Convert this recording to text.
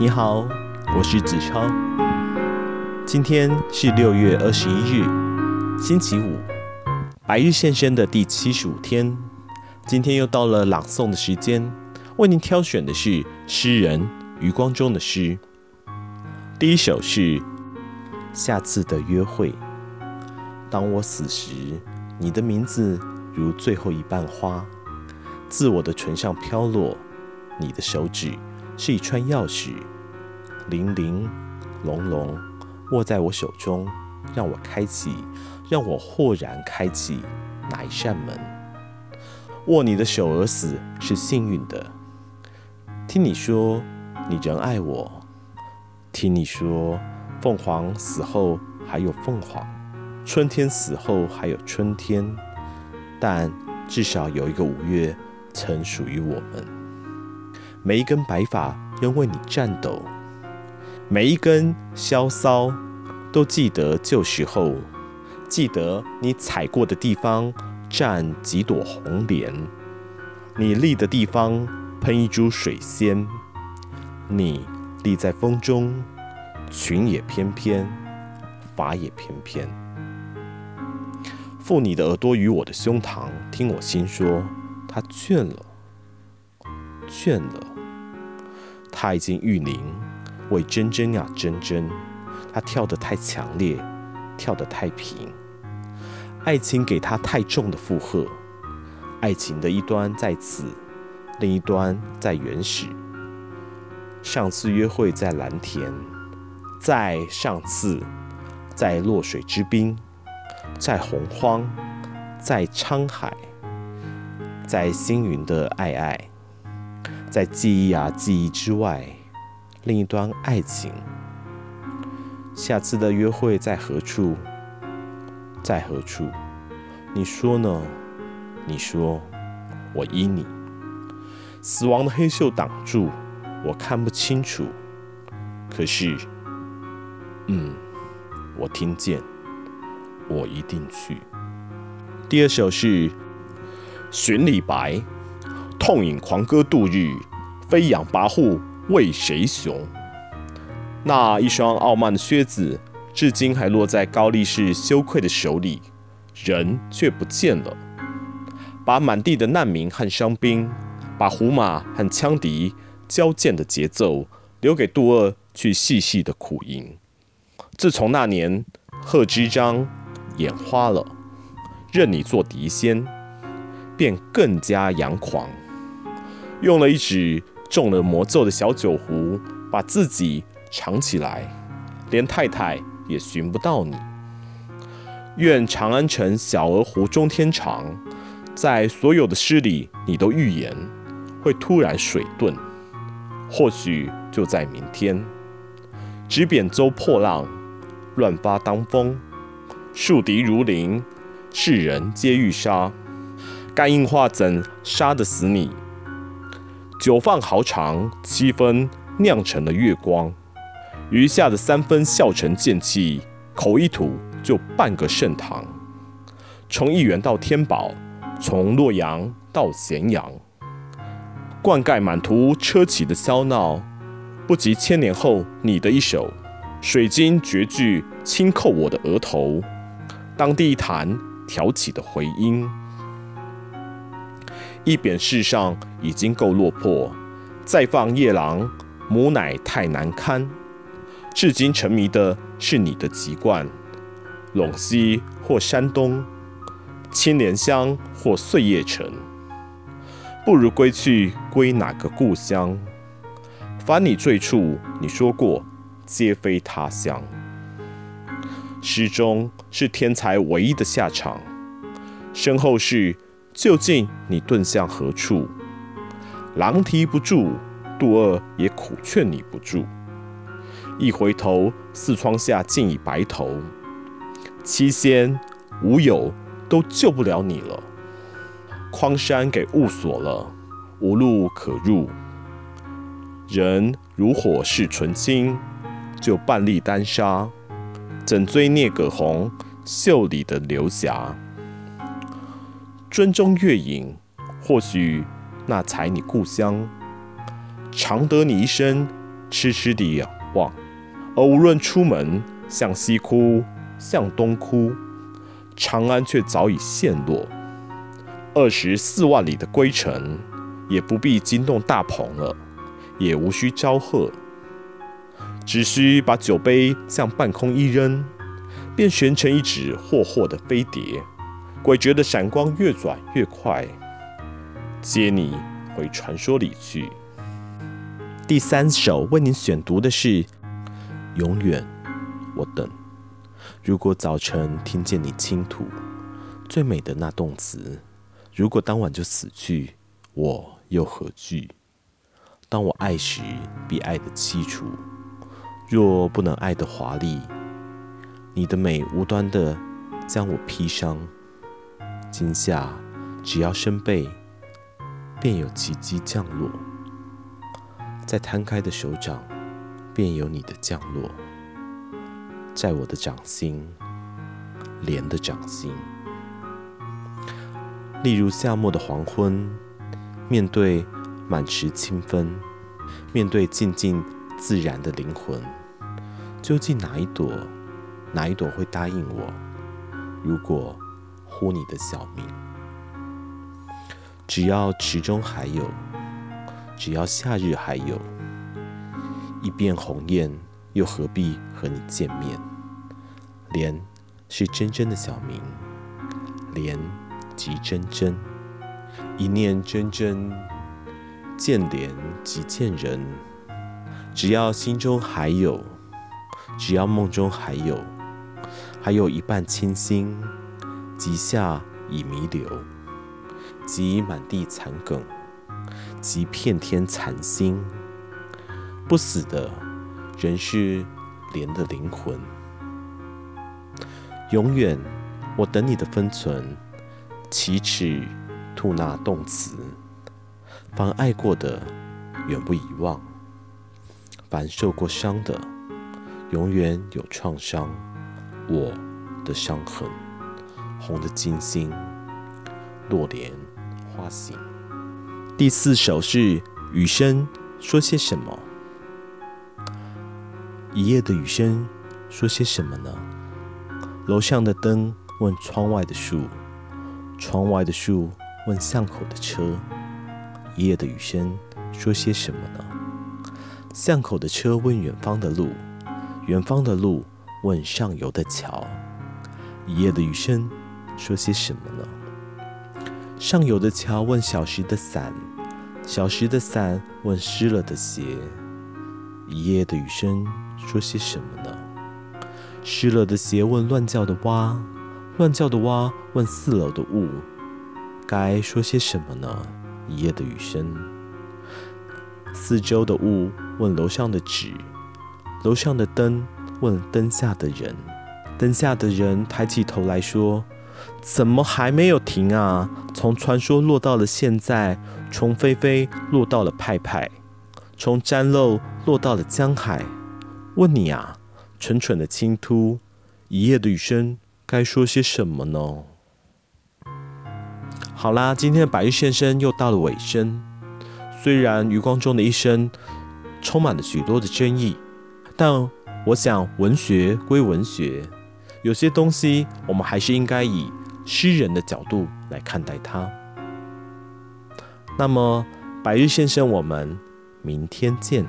你好，我是子超。今天是六月二十一日，星期五，白日现身的第七十五天。今天又到了朗诵的时间，为您挑选的是诗人余光中的诗。第一首是《下次的约会》。当我死时，你的名字如最后一瓣花，自我的唇上飘落。你的手指是一串钥匙，零零珑珑握在我手中，让我开启，让我豁然开启哪一扇门？握你的手而死是幸运的。听你说你仍爱我，听你说凤凰死后还有凤凰，春天死后还有春天，但至少有一个五月曾属于我们。每一根白发仍为你颤抖，每一根萧骚都记得旧时候，记得你踩过的地方站几朵红莲，你立的地方喷一株水仙，你立在风中，裙也翩翩，发也翩翩，附你的耳朵于我的胸膛，听我心说，他倦了，倦了。他已经玉龄，为真真呀真真，他跳得太强烈，跳得太平。爱情给他太重的负荷，爱情的一端在此，另一端在原始。上次约会在蓝田，在上次，在落水之滨，在洪荒，在沧海，在星云的爱爱。在记忆啊记忆之外，另一端爱情。下次的约会在何处？在何处？你说呢？你说，我依你。死亡的黑袖挡住，我看不清楚。可是，嗯，我听见，我一定去。第二首是《寻李白》。痛饮狂歌度日，飞扬跋扈为谁雄？那一双傲慢的靴子，至今还落在高力士羞愧的手里，人却不见了。把满地的难民和伤兵，把胡马和羌笛交战的节奏，留给杜二去细细的苦吟。自从那年，贺知章眼花了，认你做敌仙，便更加扬狂。用了一只中了魔咒的小酒壶，把自己藏起来，连太太也寻不到你。愿长安城小儿湖中天长，在所有的诗里，你都预言会突然水遁，或许就在明天。执扁舟破浪，乱发当风，树敌如林，世人皆欲杀。肝硬化怎杀得死你？酒放豪肠，七分酿成了月光，余下的三分笑成剑气，口一吐就半个盛唐。从一元到天宝，从洛阳到咸阳，灌溉满途车骑的嚣闹，不及千年后你的一首水晶绝句轻扣我的额头，当地一弹挑起的回音。一扁世上已经够落魄，再放夜郎母乃太难堪。至今沉迷的是你的籍贯，陇西或山东，青莲乡或碎叶城。不如归去，归哪个故乡？凡你坠处，你说过，皆非他乡。诗中是天才唯一的下场，身后事。究竟你遁向何处？狼提不住，杜二也苦劝你不住。一回头，四窗下竟已白头。七仙五友都救不了你了。匡山给雾锁了，无路可入。人如火是纯青，就半粒丹砂，怎追聂葛洪袖里的流霞？樽中月影，或许那才你故乡。常得你一生痴痴地仰望，而无论出门向西哭，向东哭，长安却早已陷落。二十四万里的归程，也不必惊动大鹏了，也无需招贺，只需把酒杯向半空一扔，便旋成一只霍霍的飞碟，诡谲的闪光越转越快，接你回传说里去。第三首为你选读的是《永远我等》。如果早晨听见你倾吐最美的那动词，如果当晚就死去，我又何惧？当我爱时，比爱的凄楚。若不能爱得华丽，你的美无端的将我披伤。今夏只要伸背，便有奇迹降落。在摊开的手掌，便有你的降落，在我的掌心，莲的掌心。例如夏末的黄昏，面对满池清芬，面对静静自然的灵魂，究竟哪一朵，哪一朵会答应我？如果呼你的小名，只要池中还有。只要夏日还有一片鸿雁，又何必和你见面？莲是真真的小名，莲即真真，一念真真，见莲即见人。只要心中还有，只要梦中还有，还有一半清新，即夏已弥留，即满地残梗。即片天残星，不死的仍是莲的灵魂。永远，我等你的分寸，启齿吐纳动词。凡爱过的，永不遗忘；凡受过伤的，永远有创伤。我的伤痕，红的金星，落莲花形。第四首是雨声说些什么？一夜的雨声说些什么呢？楼上的灯问窗外的树，窗外的树问巷口的车。一夜的雨声说些什么呢？巷口的车问远方的路，远方的路问上游的桥。一夜的雨声说些什么呢？上游的桥问小时的伞，小时的伞问湿了的鞋。一夜的雨声说些什么呢？湿了的鞋问乱叫的蛙，乱叫的蛙问四楼的雾，该说些什么呢？一夜的雨声，四周的雾问楼上的纸，楼上的灯问灯下的人，灯下的人抬起头来说。怎么还没有停啊？从传说落到了现在，从飞飞落到了派派，从沾漏落到了江海。问你啊，蠢蠢的倾吐，一夜的雨声该说些什么呢？好啦，今天的白日先生又到了尾声。虽然余光中的一生充满了许多的争议，但我想文学归文学。有些东西，我们还是应该以诗人的角度来看待它。那么，白日先生，我们明天见。